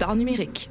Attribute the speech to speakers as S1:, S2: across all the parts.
S1: d'art numérique.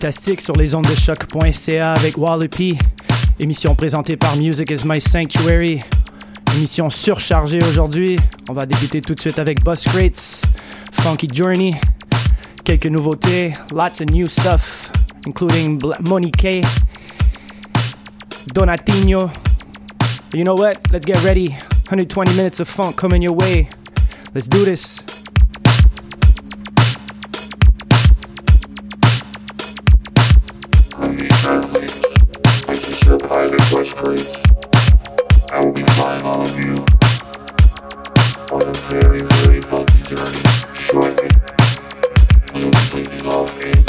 S2: Fantastique sur les ondes de choc.ca avec Wallopy. Émission présentée par Music is My Sanctuary. Émission surchargée aujourd'hui. On va débuter tout de suite avec Bus Crates, Funky Journey. Quelques nouveautés, lots of new stuff, including Monique, Donatino. You know what? Let's get ready. 120 minutes of funk coming your way. Let's do. This
S3: I will be flying all of you on a very, very funky journey shortly. We will be taking off in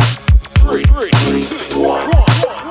S3: three, three, one.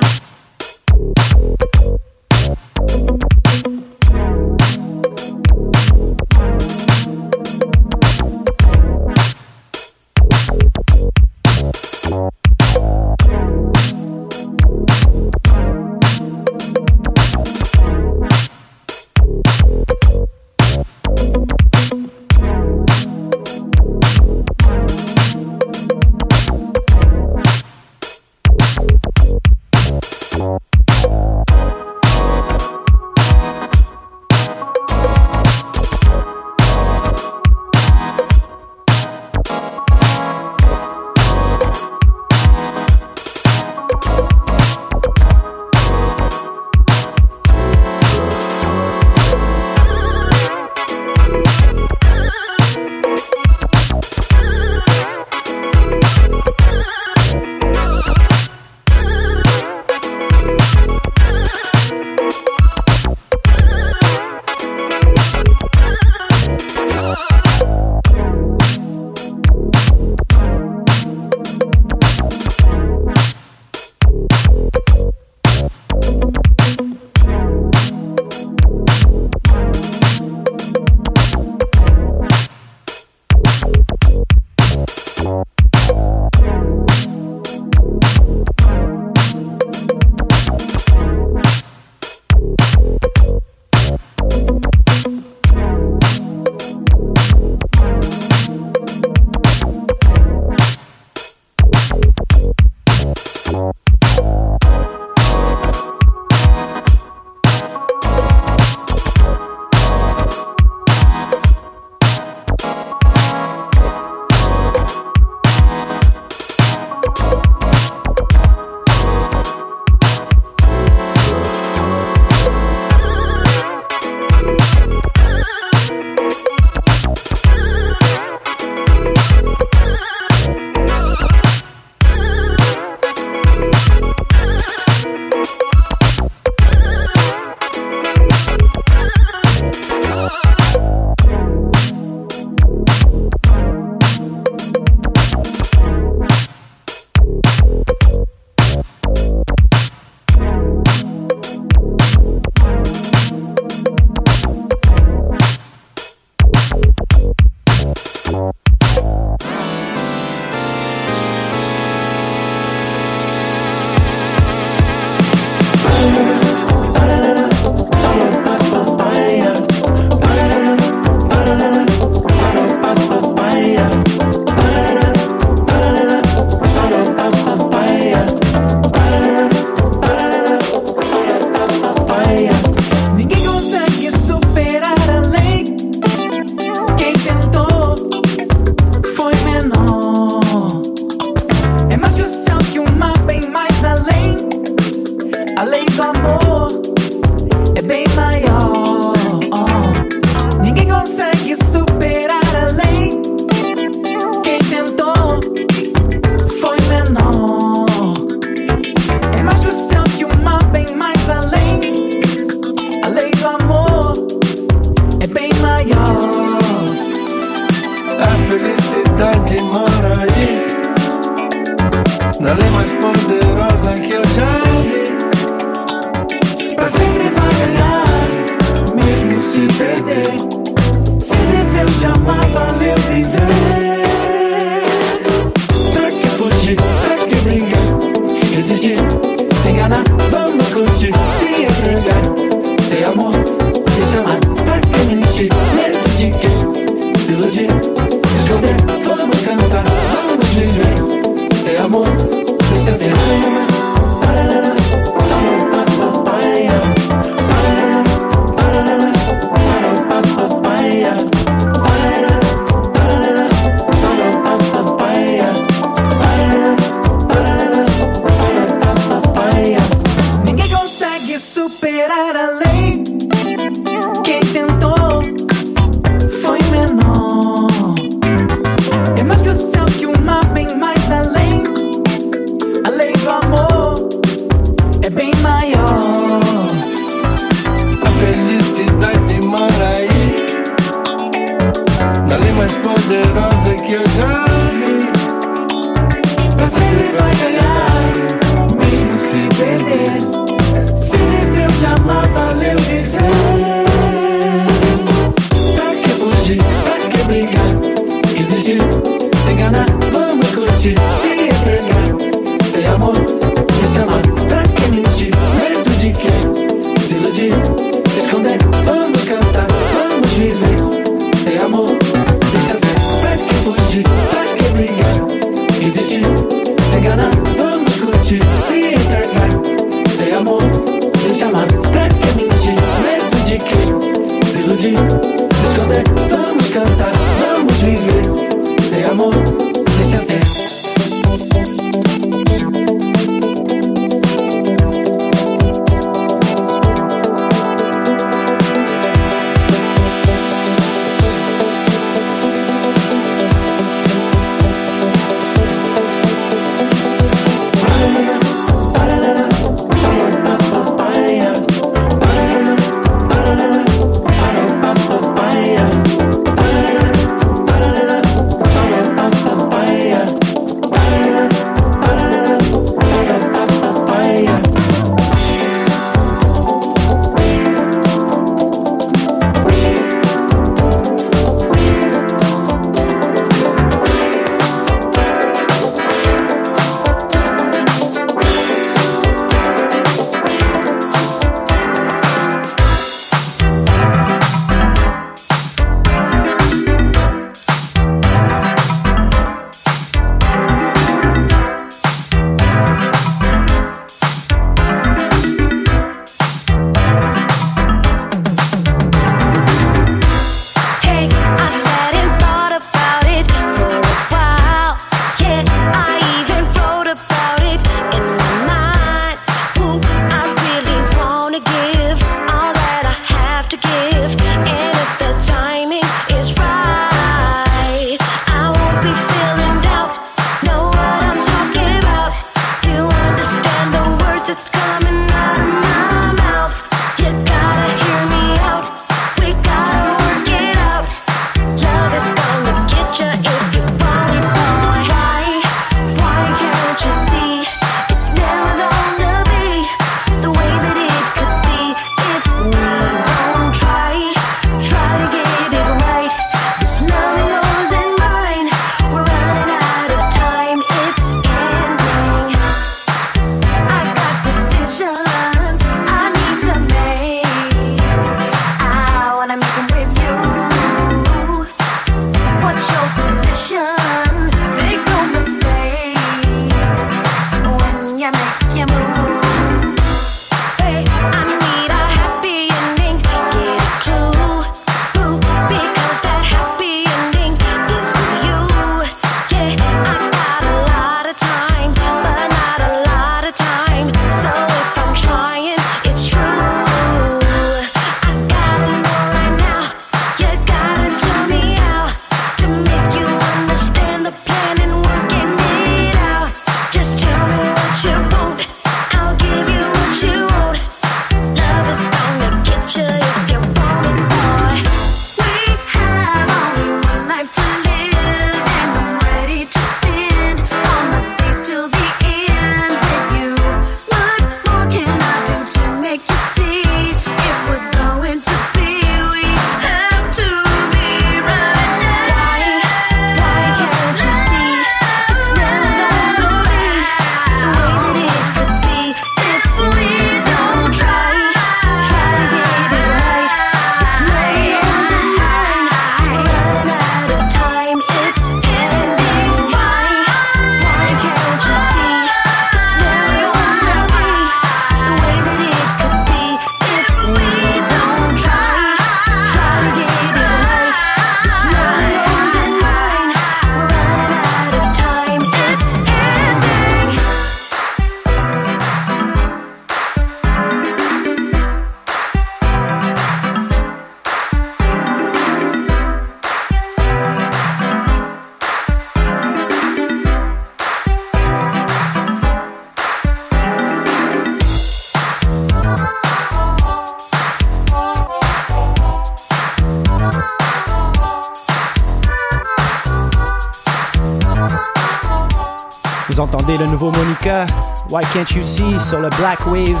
S4: Why Can't You See sur le Black Wave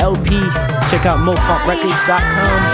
S4: LP. Check out mofunkrecords.com.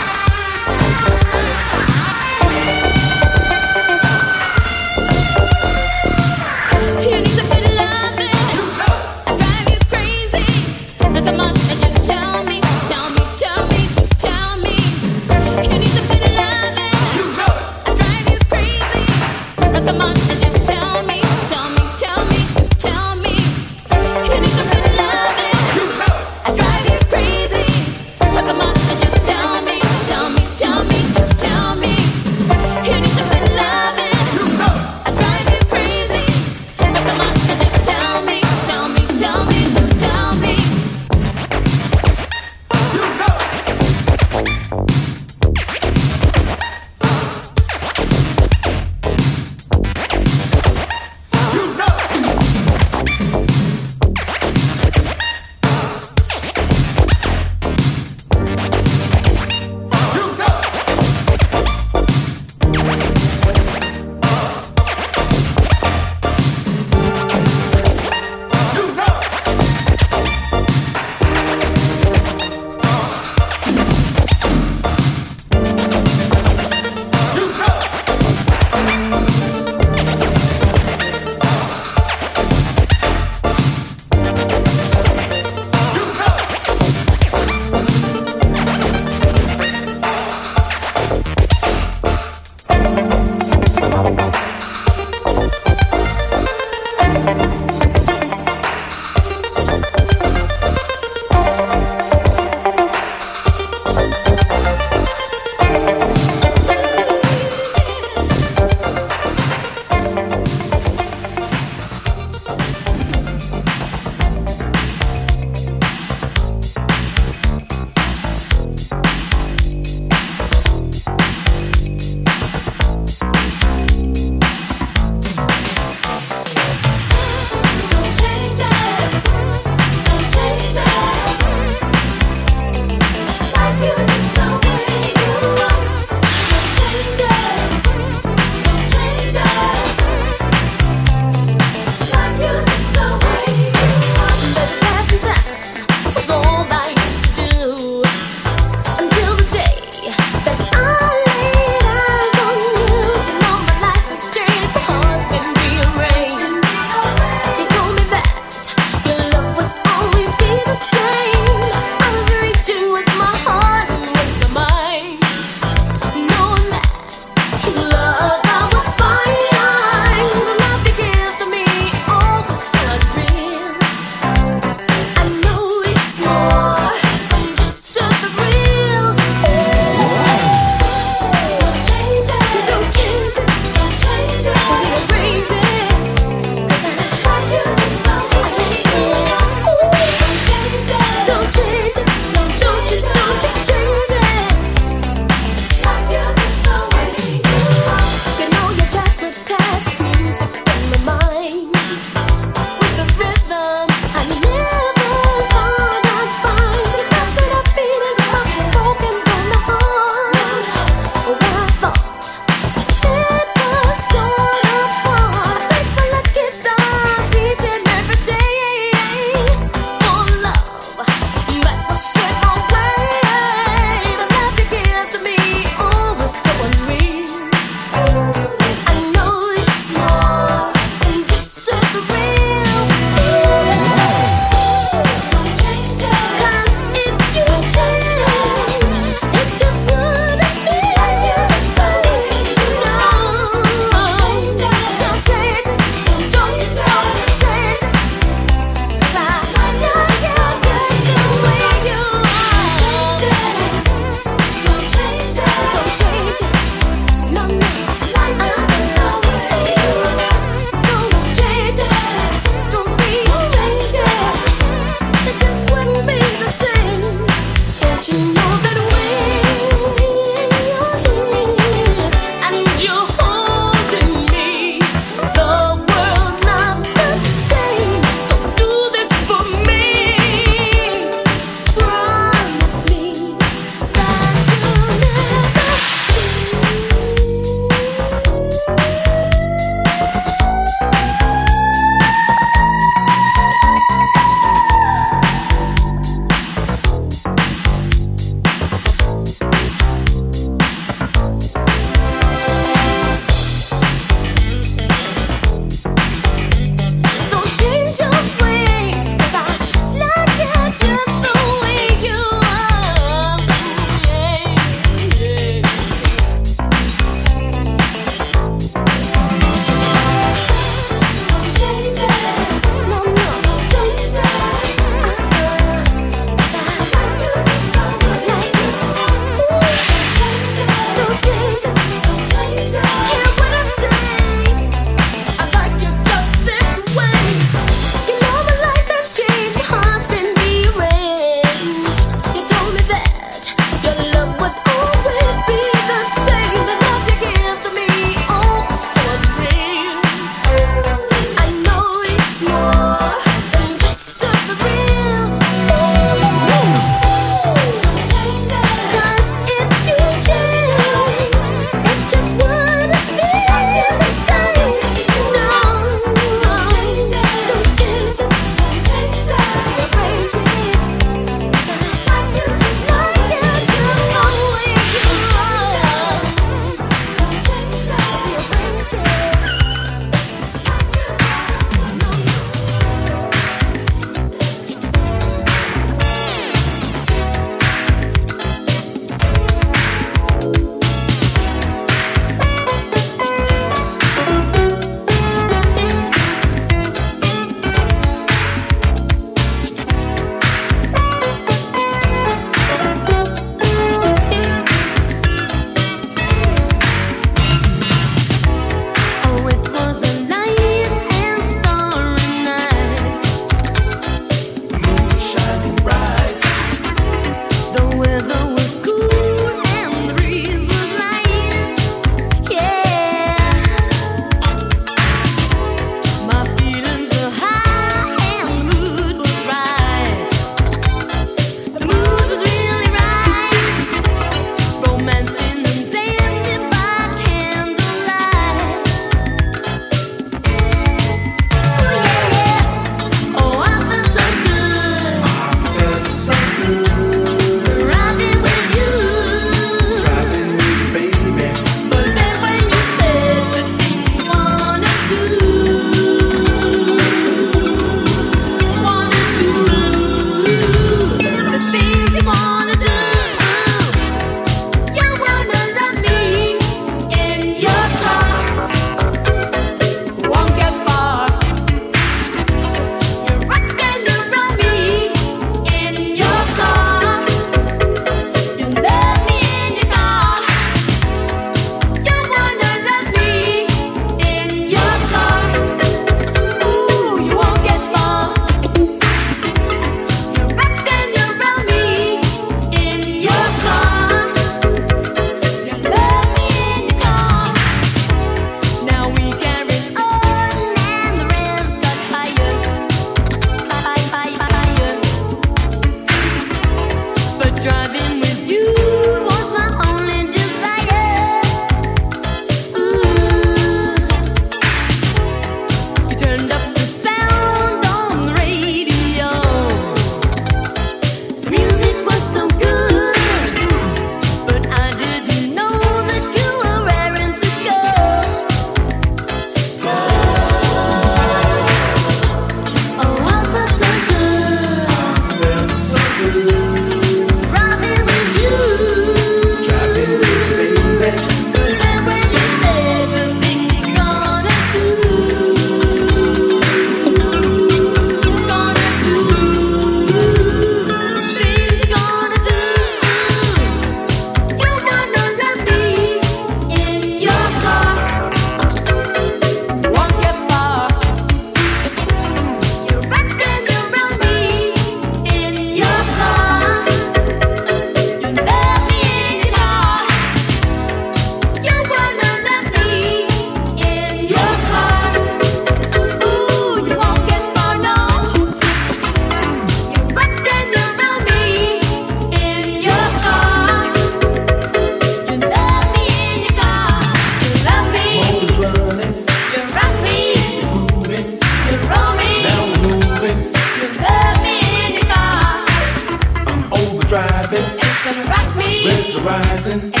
S5: dancing.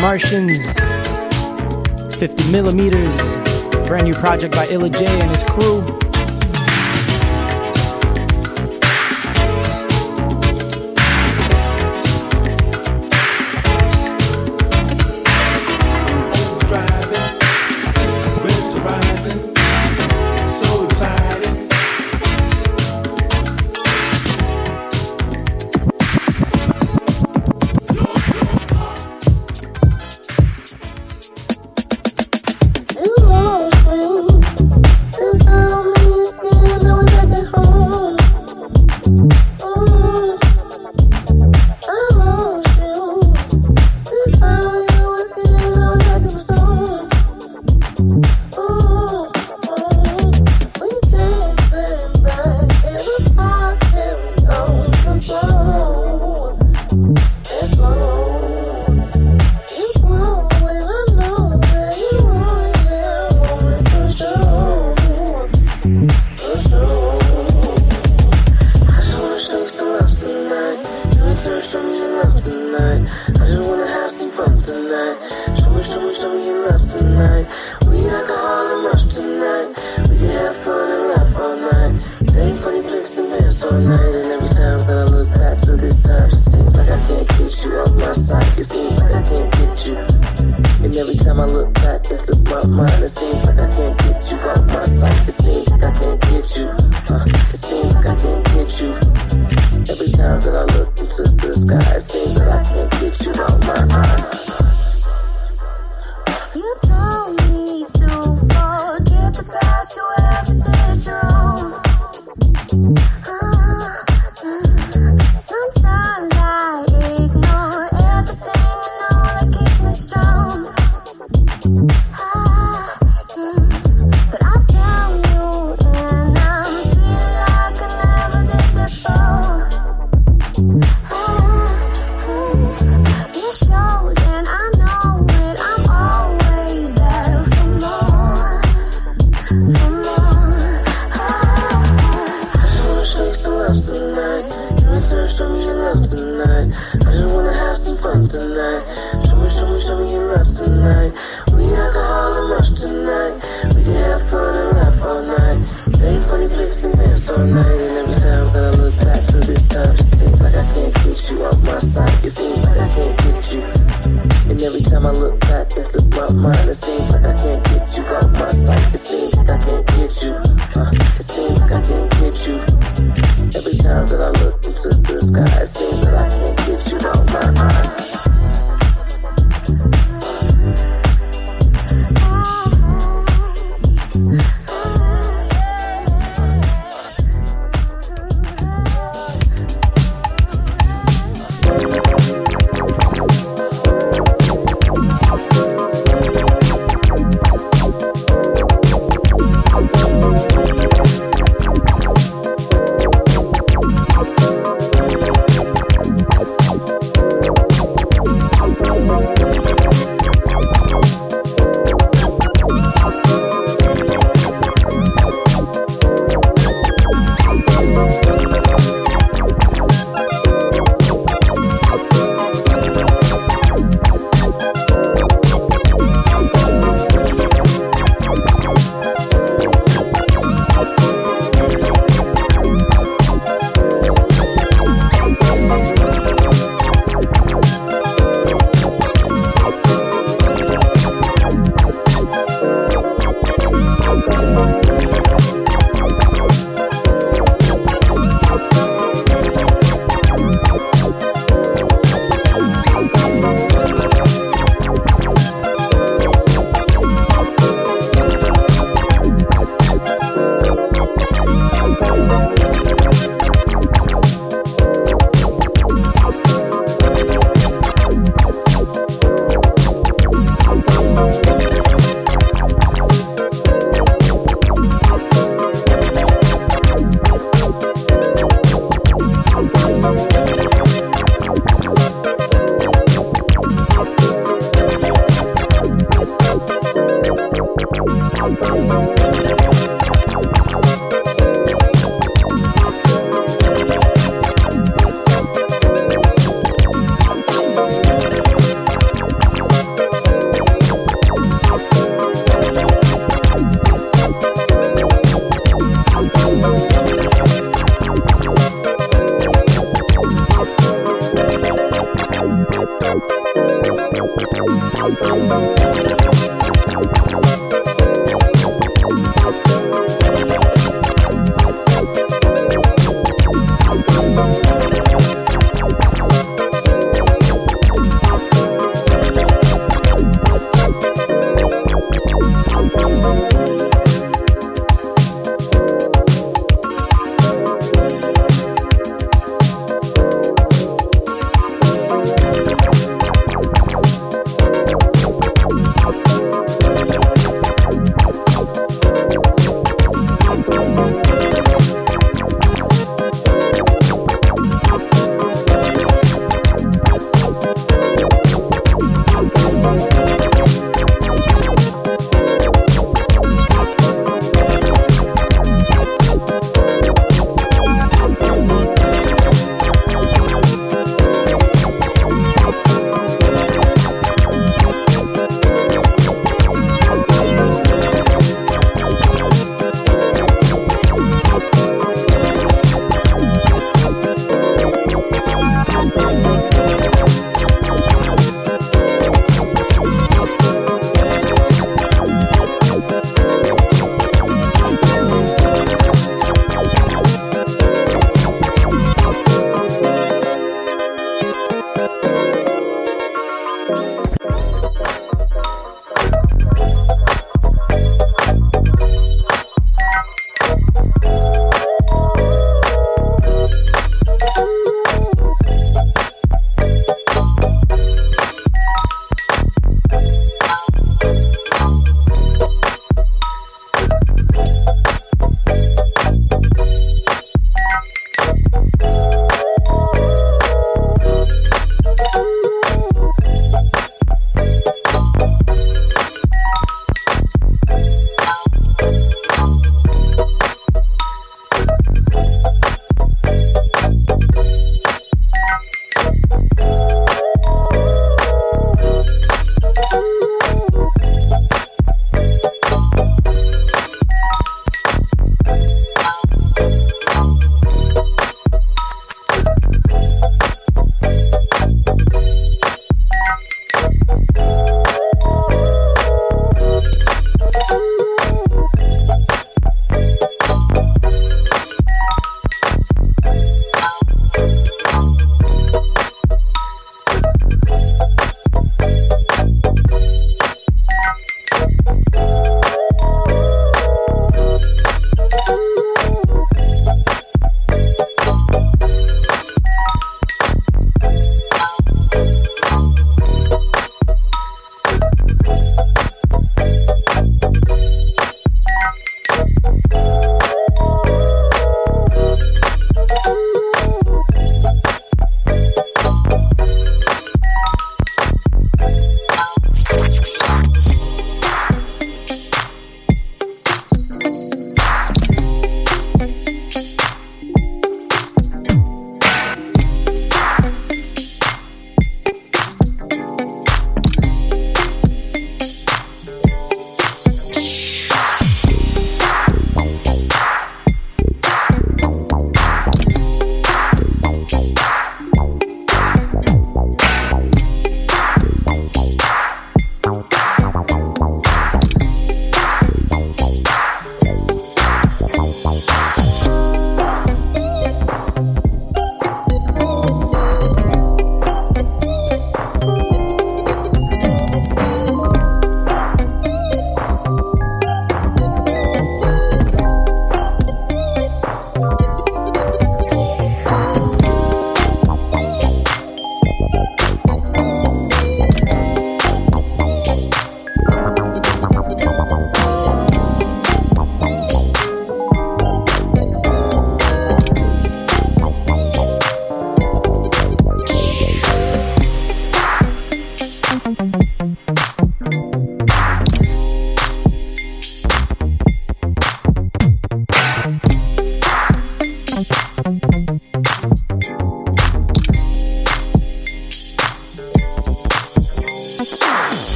S5: Martians, 50 millimeters, brand new project by Illa J and his crew.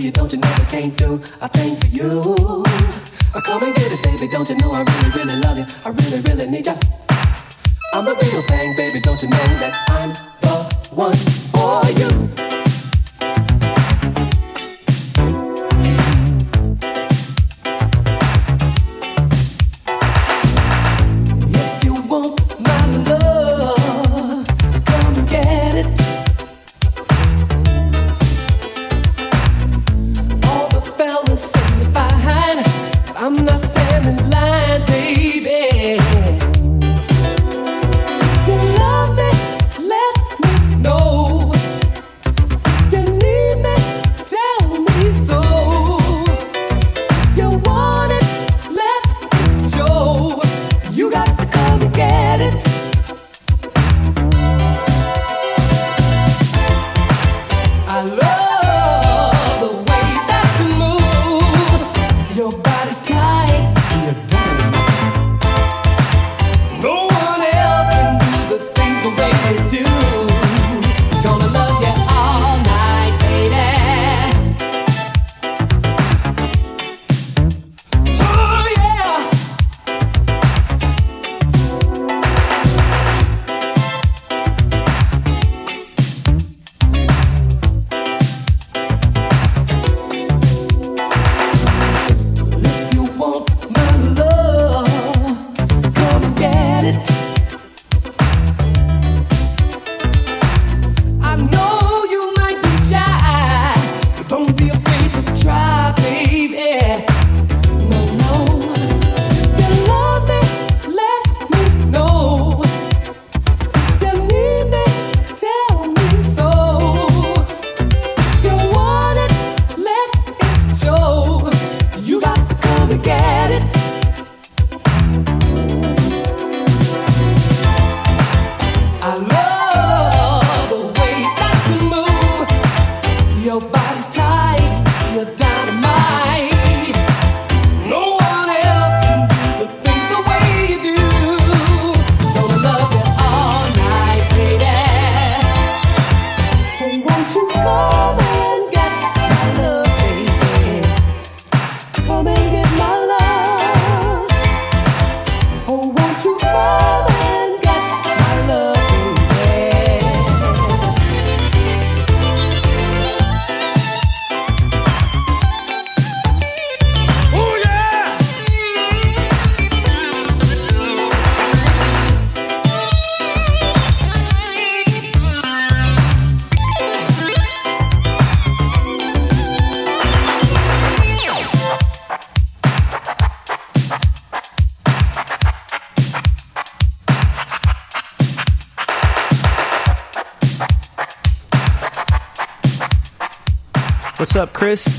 S6: Jokers talking to you,
S2: What's up, Chris?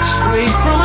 S7: Straight from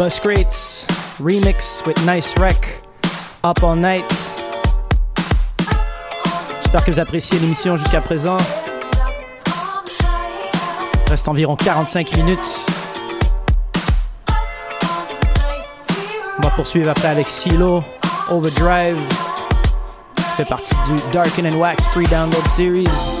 S2: Bus Crates remix with Nice Wreck, Up All Night. J'espère que vous appréciez l'émission jusqu'à présent. Il reste environ 45 minutes. On va poursuivre après avec Silo, Overdrive. fait partie du Darken and Wax Free Download Series.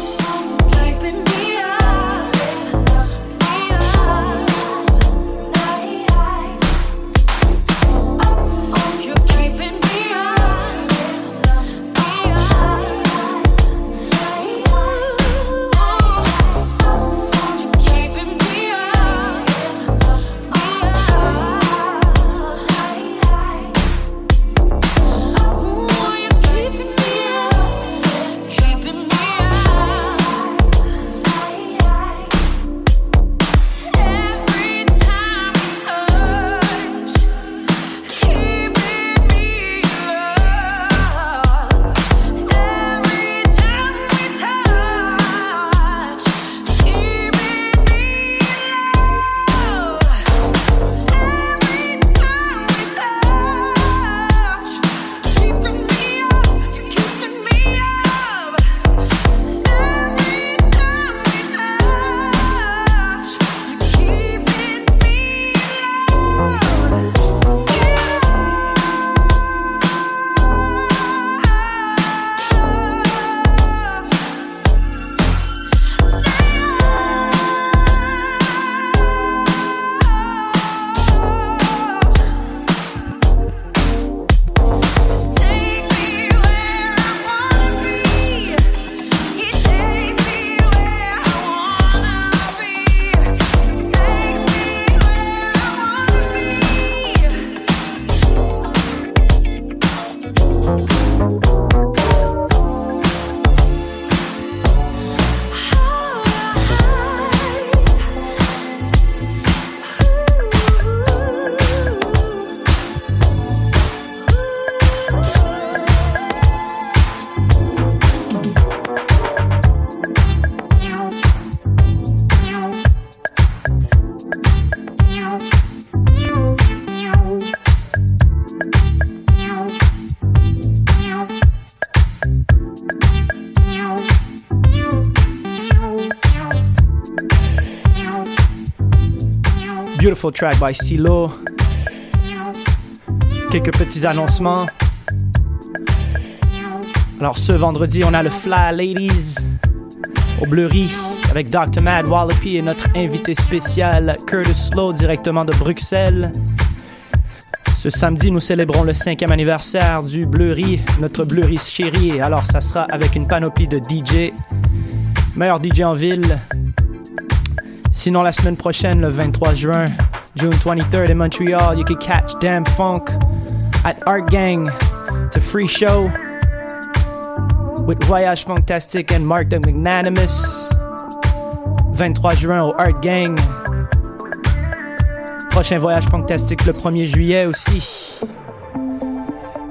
S2: Track by Silo. Quelques petits annoncements. Alors ce vendredi, on a le Fly Ladies au Bleury avec Dr. Mad Wallopy et notre invité spécial Curtis Slow directement de Bruxelles. Ce samedi, nous célébrons le cinquième anniversaire du Bleury, notre Bleury chéri. Alors ça sera avec une panoplie de DJ, meilleur DJ en ville, Sinon, la semaine prochaine, le 23 juin, June 23rd in Montreal, you can catch Damn Funk at Art Gang. It's a free show with Voyage Fantastic and Mark the Magnanimous. 23 juin au Art Gang. Prochain Voyage Fantastique le 1er juillet aussi.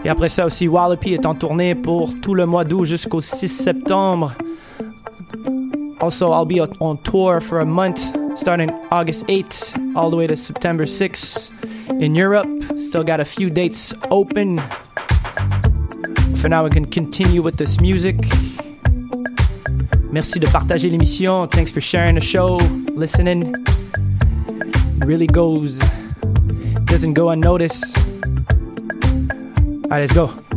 S2: Et après ça aussi, Wallopy est en tournée pour tout le mois d'août jusqu'au 6 septembre. Also, I'll be on tour for a month starting August 8th all the way to September 6th in Europe. Still got a few dates open. For now, we can continue with this music. Merci de partager l'émission. Thanks for sharing the show, listening. Really goes, doesn't go unnoticed. All right, let's go.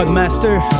S7: Dogmaster.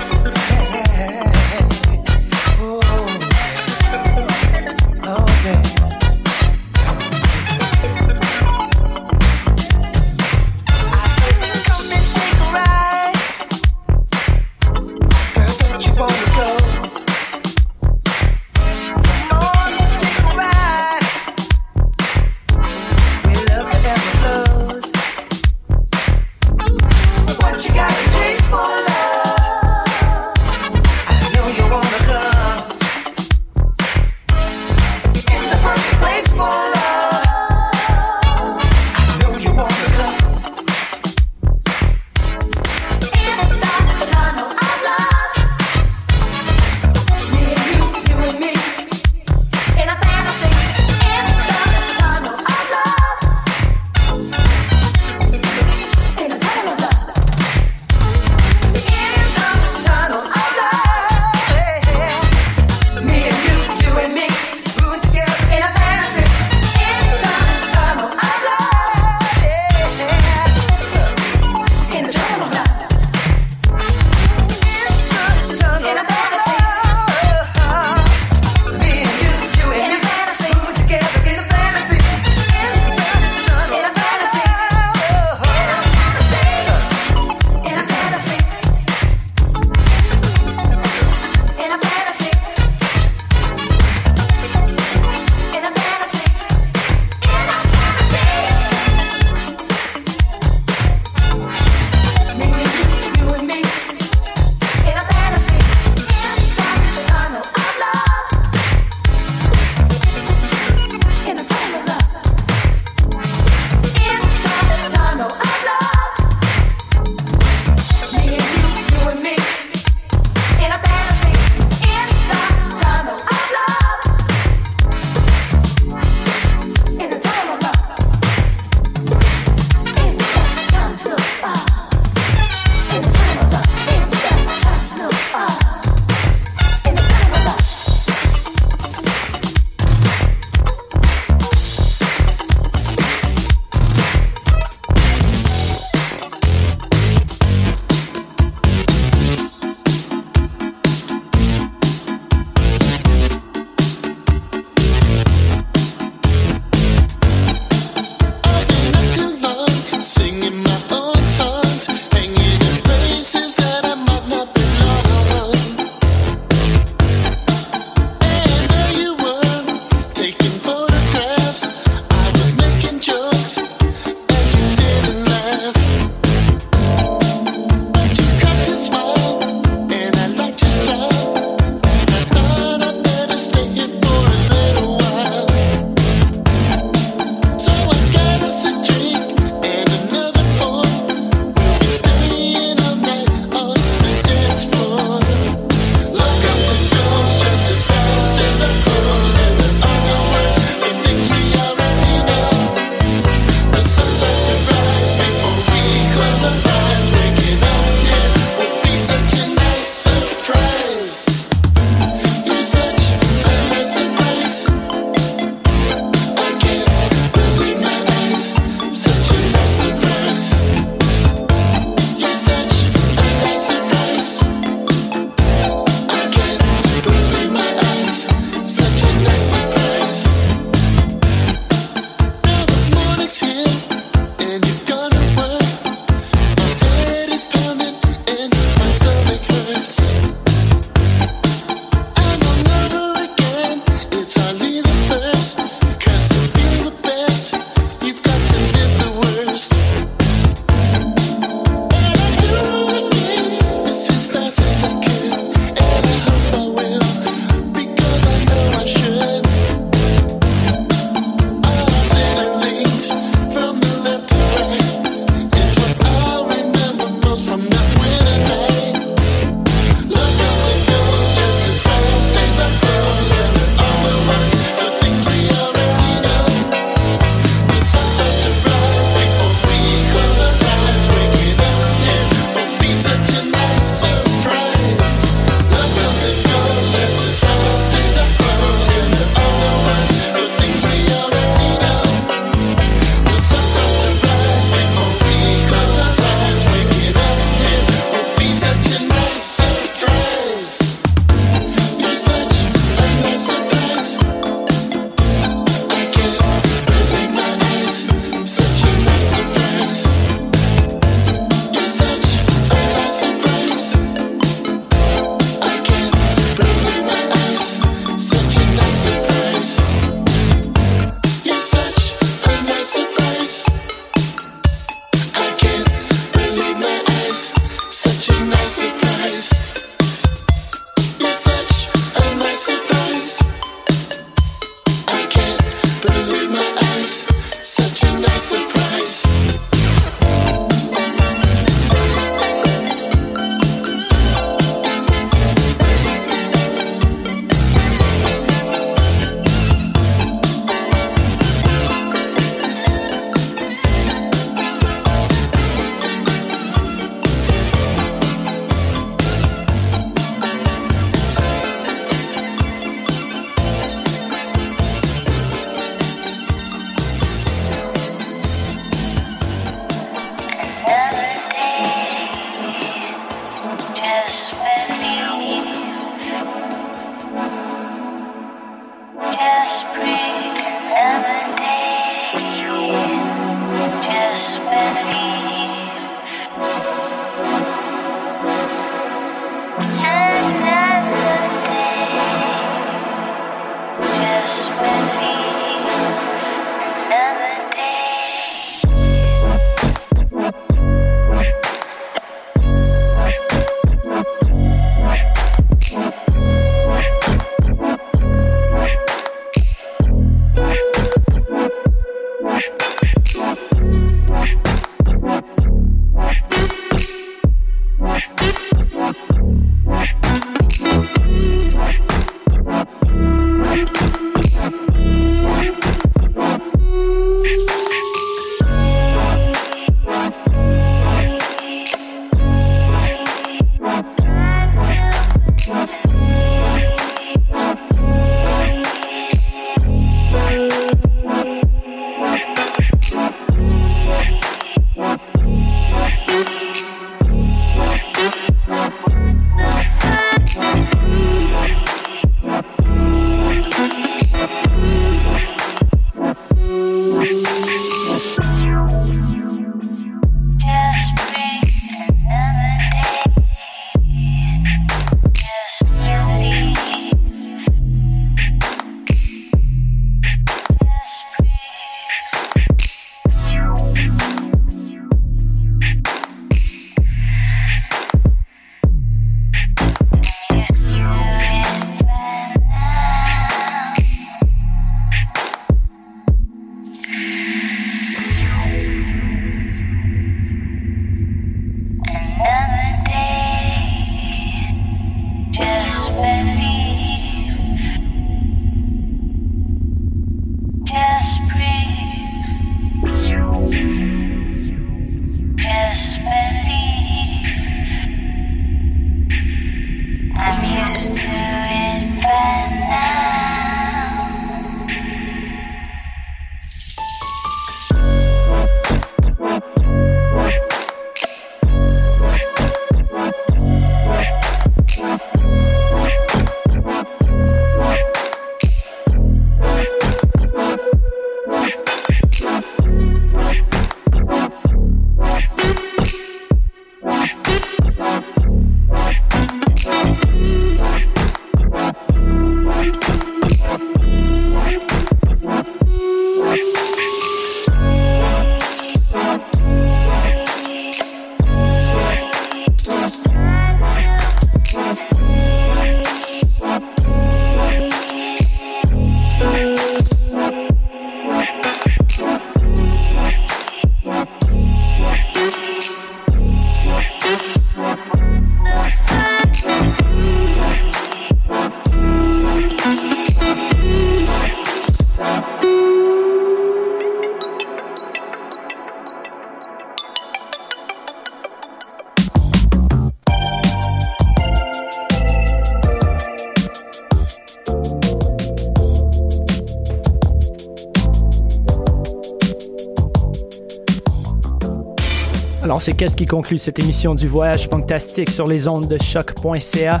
S2: C'est qu'est-ce qui conclut cette émission du voyage fantastique sur les ondes de choc.ca.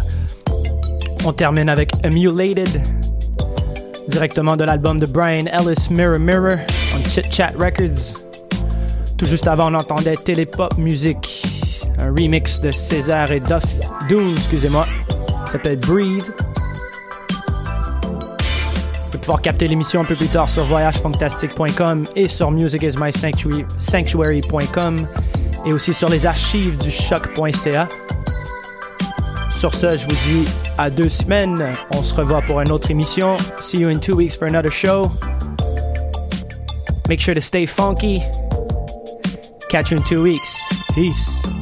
S2: On termine avec Emulated, directement de l'album de Brian Ellis Mirror Mirror on Chit Chat Records. Tout juste avant, on entendait Télépop Music, un remix de César et Duff Doom, excusez-moi, qui s'appelle Breathe. Vous pouvez pouvoir capter l'émission un peu plus tard sur voyagefantastique.com et sur musicismysanctuary.com et aussi sur les archives du choc.ca. Sur ce, je vous dis à deux semaines. On se revoit pour une autre émission. See you in two weeks for another show. Make sure to stay funky. Catch you in two weeks. Peace.